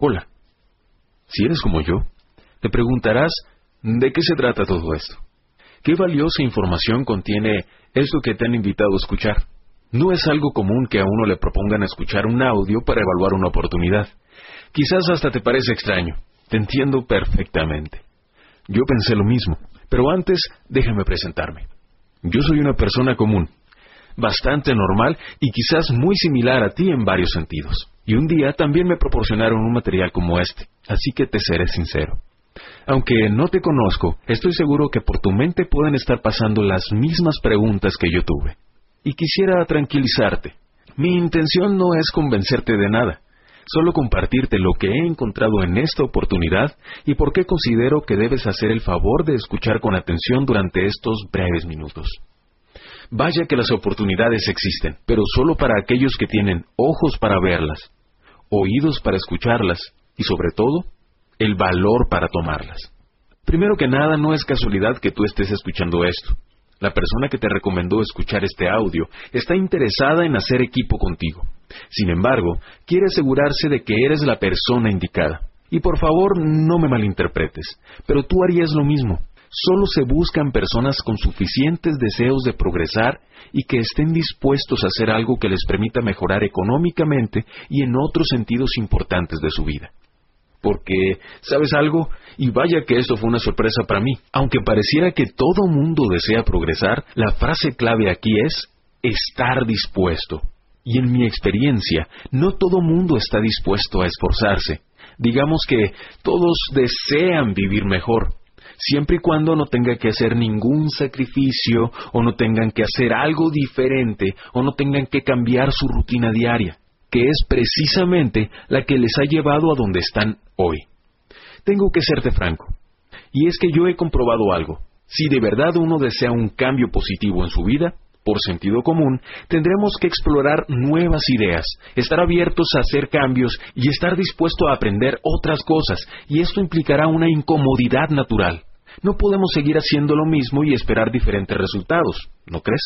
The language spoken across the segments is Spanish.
Hola. Si eres como yo, te preguntarás ¿de qué se trata todo esto? ¿Qué valiosa información contiene esto que te han invitado a escuchar? No es algo común que a uno le propongan escuchar un audio para evaluar una oportunidad. Quizás hasta te parece extraño. Te entiendo perfectamente. Yo pensé lo mismo, pero antes déjame presentarme. Yo soy una persona común, bastante normal y quizás muy similar a ti en varios sentidos. Y un día también me proporcionaron un material como este, así que te seré sincero. Aunque no te conozco, estoy seguro que por tu mente pueden estar pasando las mismas preguntas que yo tuve. Y quisiera tranquilizarte. Mi intención no es convencerte de nada, solo compartirte lo que he encontrado en esta oportunidad y por qué considero que debes hacer el favor de escuchar con atención durante estos breves minutos. Vaya que las oportunidades existen, pero solo para aquellos que tienen ojos para verlas, oídos para escucharlas y sobre todo, el valor para tomarlas. Primero que nada, no es casualidad que tú estés escuchando esto. La persona que te recomendó escuchar este audio está interesada en hacer equipo contigo. Sin embargo, quiere asegurarse de que eres la persona indicada. Y por favor, no me malinterpretes, pero tú harías lo mismo. Solo se buscan personas con suficientes deseos de progresar y que estén dispuestos a hacer algo que les permita mejorar económicamente y en otros sentidos importantes de su vida. Porque, ¿sabes algo? Y vaya que esto fue una sorpresa para mí. Aunque pareciera que todo mundo desea progresar, la frase clave aquí es estar dispuesto. Y en mi experiencia, no todo mundo está dispuesto a esforzarse. Digamos que todos desean vivir mejor, siempre y cuando no tenga que hacer ningún sacrificio o no tengan que hacer algo diferente o no tengan que cambiar su rutina diaria, que es precisamente la que les ha llevado a donde están hoy. Tengo que serte franco, y es que yo he comprobado algo. Si de verdad uno desea un cambio positivo en su vida, por sentido común, tendremos que explorar nuevas ideas, estar abiertos a hacer cambios y estar dispuesto a aprender otras cosas, y esto implicará una incomodidad natural. No podemos seguir haciendo lo mismo y esperar diferentes resultados, ¿no crees?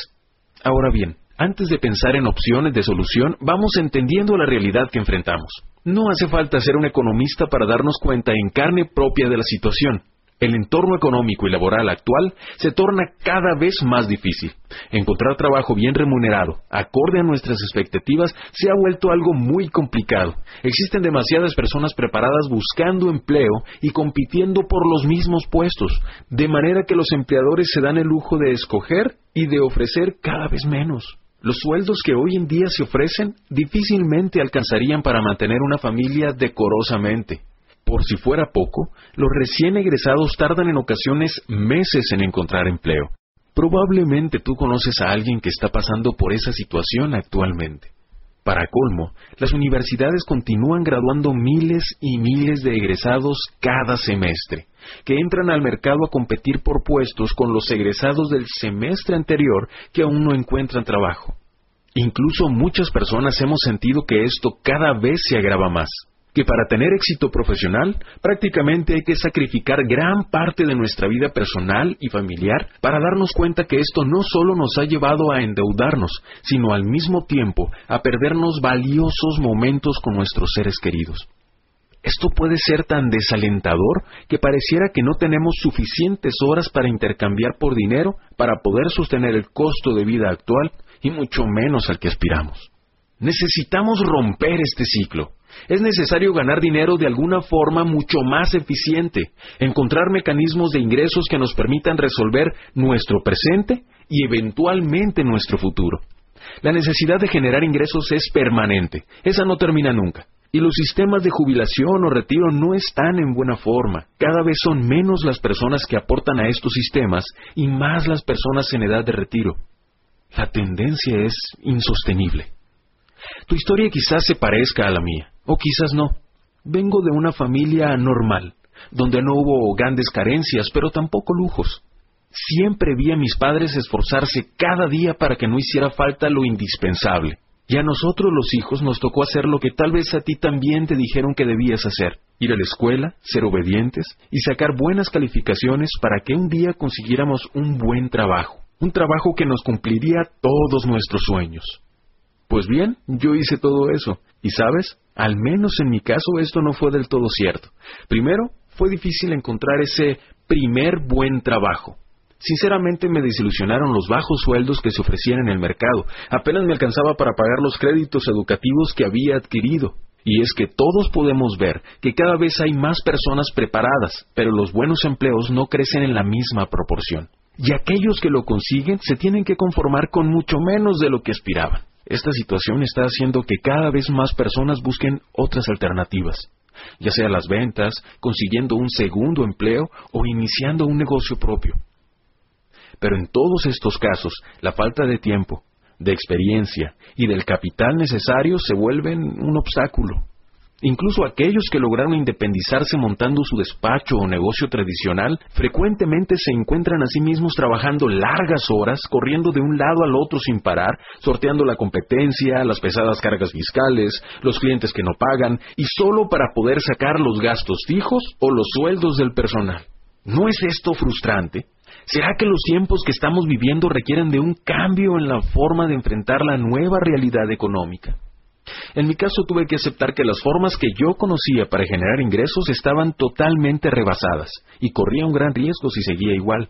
Ahora bien, antes de pensar en opciones de solución, vamos entendiendo la realidad que enfrentamos. No hace falta ser un economista para darnos cuenta en carne propia de la situación. El entorno económico y laboral actual se torna cada vez más difícil. Encontrar trabajo bien remunerado, acorde a nuestras expectativas, se ha vuelto algo muy complicado. Existen demasiadas personas preparadas buscando empleo y compitiendo por los mismos puestos, de manera que los empleadores se dan el lujo de escoger y de ofrecer cada vez menos. Los sueldos que hoy en día se ofrecen difícilmente alcanzarían para mantener una familia decorosamente. Por si fuera poco, los recién egresados tardan en ocasiones meses en encontrar empleo. Probablemente tú conoces a alguien que está pasando por esa situación actualmente. Para colmo, las universidades continúan graduando miles y miles de egresados cada semestre, que entran al mercado a competir por puestos con los egresados del semestre anterior que aún no encuentran trabajo. Incluso muchas personas hemos sentido que esto cada vez se agrava más que para tener éxito profesional prácticamente hay que sacrificar gran parte de nuestra vida personal y familiar para darnos cuenta que esto no solo nos ha llevado a endeudarnos, sino al mismo tiempo a perdernos valiosos momentos con nuestros seres queridos. Esto puede ser tan desalentador que pareciera que no tenemos suficientes horas para intercambiar por dinero para poder sostener el costo de vida actual y mucho menos al que aspiramos. Necesitamos romper este ciclo es necesario ganar dinero de alguna forma mucho más eficiente, encontrar mecanismos de ingresos que nos permitan resolver nuestro presente y eventualmente nuestro futuro. La necesidad de generar ingresos es permanente, esa no termina nunca. Y los sistemas de jubilación o retiro no están en buena forma. Cada vez son menos las personas que aportan a estos sistemas y más las personas en edad de retiro. La tendencia es insostenible. Tu historia quizás se parezca a la mía. O quizás no. Vengo de una familia normal, donde no hubo grandes carencias, pero tampoco lujos. Siempre vi a mis padres esforzarse cada día para que no hiciera falta lo indispensable. Y a nosotros los hijos nos tocó hacer lo que tal vez a ti también te dijeron que debías hacer. Ir a la escuela, ser obedientes y sacar buenas calificaciones para que un día consiguiéramos un buen trabajo. Un trabajo que nos cumpliría todos nuestros sueños. Pues bien, yo hice todo eso. Y sabes, al menos en mi caso esto no fue del todo cierto. Primero, fue difícil encontrar ese primer buen trabajo. Sinceramente me desilusionaron los bajos sueldos que se ofrecían en el mercado. Apenas me alcanzaba para pagar los créditos educativos que había adquirido. Y es que todos podemos ver que cada vez hay más personas preparadas, pero los buenos empleos no crecen en la misma proporción. Y aquellos que lo consiguen se tienen que conformar con mucho menos de lo que aspiraban. Esta situación está haciendo que cada vez más personas busquen otras alternativas, ya sea las ventas, consiguiendo un segundo empleo o iniciando un negocio propio. Pero en todos estos casos, la falta de tiempo, de experiencia y del capital necesario se vuelven un obstáculo. Incluso aquellos que lograron independizarse montando su despacho o negocio tradicional frecuentemente se encuentran a sí mismos trabajando largas horas, corriendo de un lado al otro sin parar, sorteando la competencia, las pesadas cargas fiscales, los clientes que no pagan, y solo para poder sacar los gastos fijos o los sueldos del personal. ¿No es esto frustrante? ¿Será que los tiempos que estamos viviendo requieren de un cambio en la forma de enfrentar la nueva realidad económica? En mi caso tuve que aceptar que las formas que yo conocía para generar ingresos estaban totalmente rebasadas y corría un gran riesgo si seguía igual.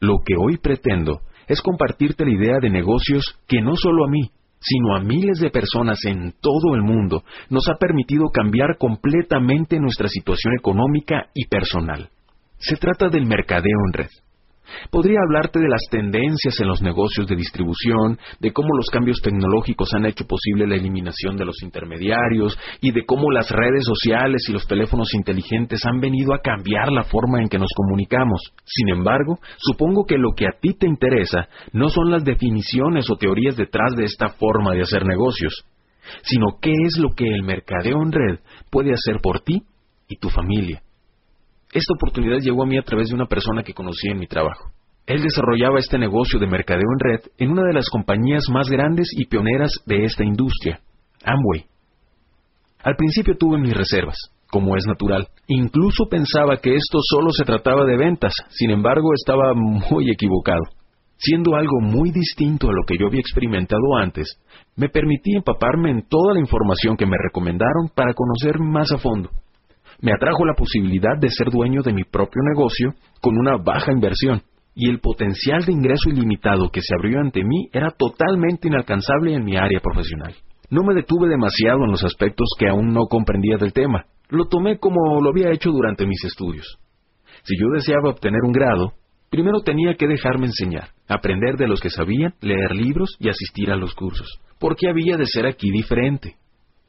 Lo que hoy pretendo es compartirte la idea de negocios que no solo a mí, sino a miles de personas en todo el mundo nos ha permitido cambiar completamente nuestra situación económica y personal. Se trata del mercadeo en red. Podría hablarte de las tendencias en los negocios de distribución, de cómo los cambios tecnológicos han hecho posible la eliminación de los intermediarios y de cómo las redes sociales y los teléfonos inteligentes han venido a cambiar la forma en que nos comunicamos. Sin embargo, supongo que lo que a ti te interesa no son las definiciones o teorías detrás de esta forma de hacer negocios, sino qué es lo que el mercadeo en red puede hacer por ti y tu familia. Esta oportunidad llegó a mí a través de una persona que conocí en mi trabajo. Él desarrollaba este negocio de mercadeo en red en una de las compañías más grandes y pioneras de esta industria, Amway. Al principio tuve mis reservas, como es natural. Incluso pensaba que esto solo se trataba de ventas, sin embargo estaba muy equivocado. Siendo algo muy distinto a lo que yo había experimentado antes, me permití empaparme en toda la información que me recomendaron para conocer más a fondo me atrajo la posibilidad de ser dueño de mi propio negocio con una baja inversión, y el potencial de ingreso ilimitado que se abrió ante mí era totalmente inalcanzable en mi área profesional. No me detuve demasiado en los aspectos que aún no comprendía del tema. Lo tomé como lo había hecho durante mis estudios. Si yo deseaba obtener un grado, primero tenía que dejarme enseñar, aprender de los que sabían, leer libros y asistir a los cursos. ¿Por qué había de ser aquí diferente?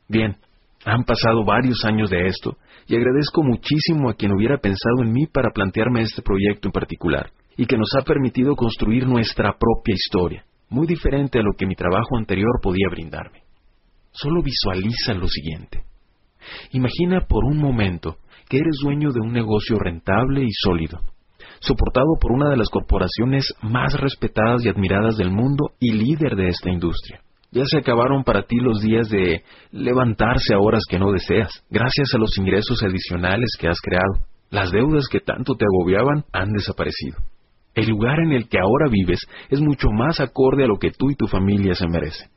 Bien, han pasado varios años de esto y agradezco muchísimo a quien hubiera pensado en mí para plantearme este proyecto en particular y que nos ha permitido construir nuestra propia historia, muy diferente a lo que mi trabajo anterior podía brindarme. Solo visualiza lo siguiente. Imagina por un momento que eres dueño de un negocio rentable y sólido, soportado por una de las corporaciones más respetadas y admiradas del mundo y líder de esta industria. Ya se acabaron para ti los días de levantarse a horas que no deseas, gracias a los ingresos adicionales que has creado. Las deudas que tanto te agobiaban han desaparecido. El lugar en el que ahora vives es mucho más acorde a lo que tú y tu familia se merecen.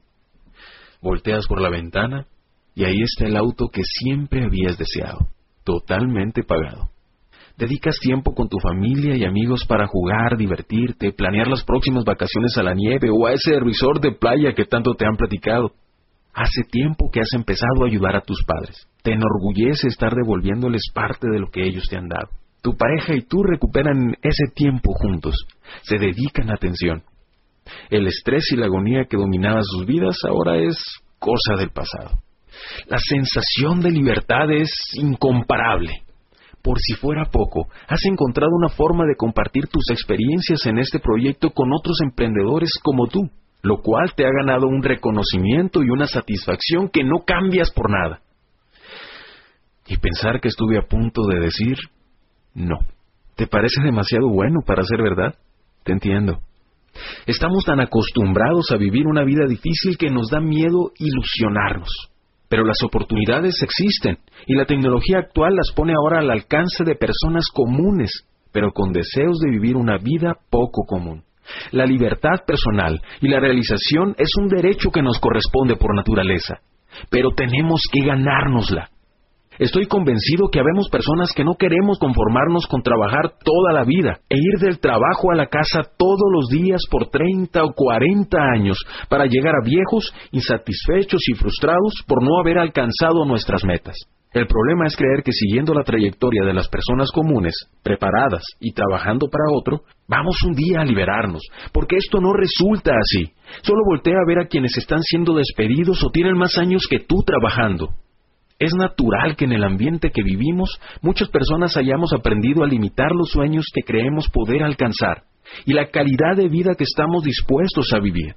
Volteas por la ventana y ahí está el auto que siempre habías deseado, totalmente pagado. Dedicas tiempo con tu familia y amigos para jugar, divertirte, planear las próximas vacaciones a la nieve o a ese resort de playa que tanto te han platicado. Hace tiempo que has empezado a ayudar a tus padres. Te enorgullece estar devolviéndoles parte de lo que ellos te han dado. Tu pareja y tú recuperan ese tiempo juntos. Se dedican atención. El estrés y la agonía que dominaba sus vidas ahora es cosa del pasado. La sensación de libertad es incomparable. Por si fuera poco, has encontrado una forma de compartir tus experiencias en este proyecto con otros emprendedores como tú, lo cual te ha ganado un reconocimiento y una satisfacción que no cambias por nada. Y pensar que estuve a punto de decir, no, ¿te parece demasiado bueno para ser verdad? Te entiendo. Estamos tan acostumbrados a vivir una vida difícil que nos da miedo ilusionarnos. Pero las oportunidades existen y la tecnología actual las pone ahora al alcance de personas comunes, pero con deseos de vivir una vida poco común. La libertad personal y la realización es un derecho que nos corresponde por naturaleza, pero tenemos que ganárnosla. Estoy convencido que habemos personas que no queremos conformarnos con trabajar toda la vida e ir del trabajo a la casa todos los días por 30 o 40 años para llegar a viejos, insatisfechos y frustrados por no haber alcanzado nuestras metas. El problema es creer que siguiendo la trayectoria de las personas comunes, preparadas y trabajando para otro, vamos un día a liberarnos, porque esto no resulta así. Solo voltea a ver a quienes están siendo despedidos o tienen más años que tú trabajando. Es natural que en el ambiente que vivimos muchas personas hayamos aprendido a limitar los sueños que creemos poder alcanzar y la calidad de vida que estamos dispuestos a vivir.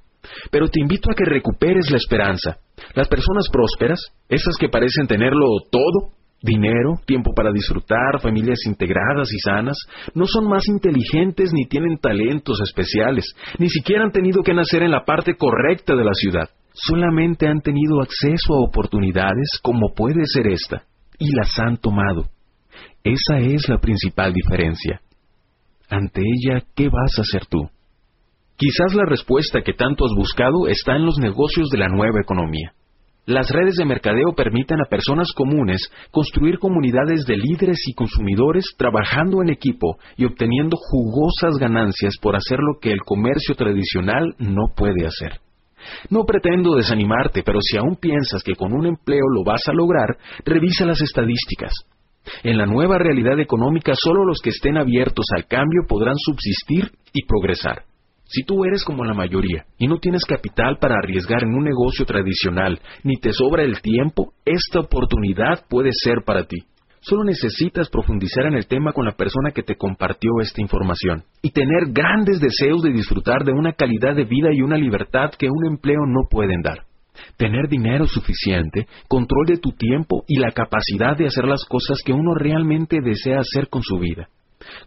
Pero te invito a que recuperes la esperanza. Las personas prósperas, esas que parecen tenerlo todo, dinero, tiempo para disfrutar, familias integradas y sanas, no son más inteligentes ni tienen talentos especiales, ni siquiera han tenido que nacer en la parte correcta de la ciudad. Solamente han tenido acceso a oportunidades como puede ser esta, y las han tomado. Esa es la principal diferencia. Ante ella, ¿qué vas a hacer tú? Quizás la respuesta que tanto has buscado está en los negocios de la nueva economía. Las redes de mercadeo permiten a personas comunes construir comunidades de líderes y consumidores trabajando en equipo y obteniendo jugosas ganancias por hacer lo que el comercio tradicional no puede hacer. No pretendo desanimarte, pero si aún piensas que con un empleo lo vas a lograr, revisa las estadísticas. En la nueva realidad económica solo los que estén abiertos al cambio podrán subsistir y progresar. Si tú eres como la mayoría y no tienes capital para arriesgar en un negocio tradicional, ni te sobra el tiempo, esta oportunidad puede ser para ti. Solo necesitas profundizar en el tema con la persona que te compartió esta información y tener grandes deseos de disfrutar de una calidad de vida y una libertad que un empleo no pueden dar. Tener dinero suficiente, control de tu tiempo y la capacidad de hacer las cosas que uno realmente desea hacer con su vida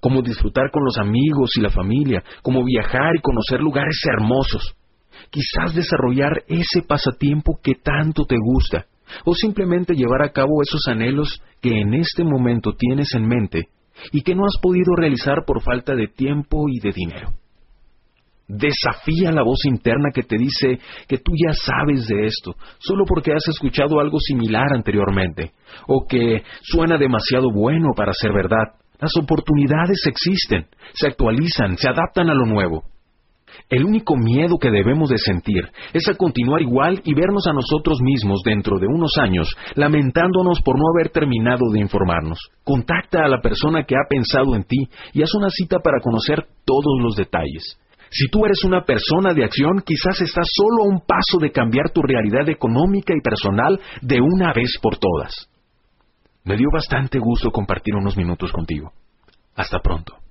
como disfrutar con los amigos y la familia, como viajar y conocer lugares hermosos. Quizás desarrollar ese pasatiempo que tanto te gusta, o simplemente llevar a cabo esos anhelos que en este momento tienes en mente y que no has podido realizar por falta de tiempo y de dinero. Desafía la voz interna que te dice que tú ya sabes de esto, solo porque has escuchado algo similar anteriormente, o que suena demasiado bueno para ser verdad, las oportunidades existen, se actualizan, se adaptan a lo nuevo. El único miedo que debemos de sentir es a continuar igual y vernos a nosotros mismos dentro de unos años lamentándonos por no haber terminado de informarnos. Contacta a la persona que ha pensado en ti y haz una cita para conocer todos los detalles. Si tú eres una persona de acción, quizás estás solo a un paso de cambiar tu realidad económica y personal de una vez por todas. Me dio bastante gusto compartir unos minutos contigo. Hasta pronto.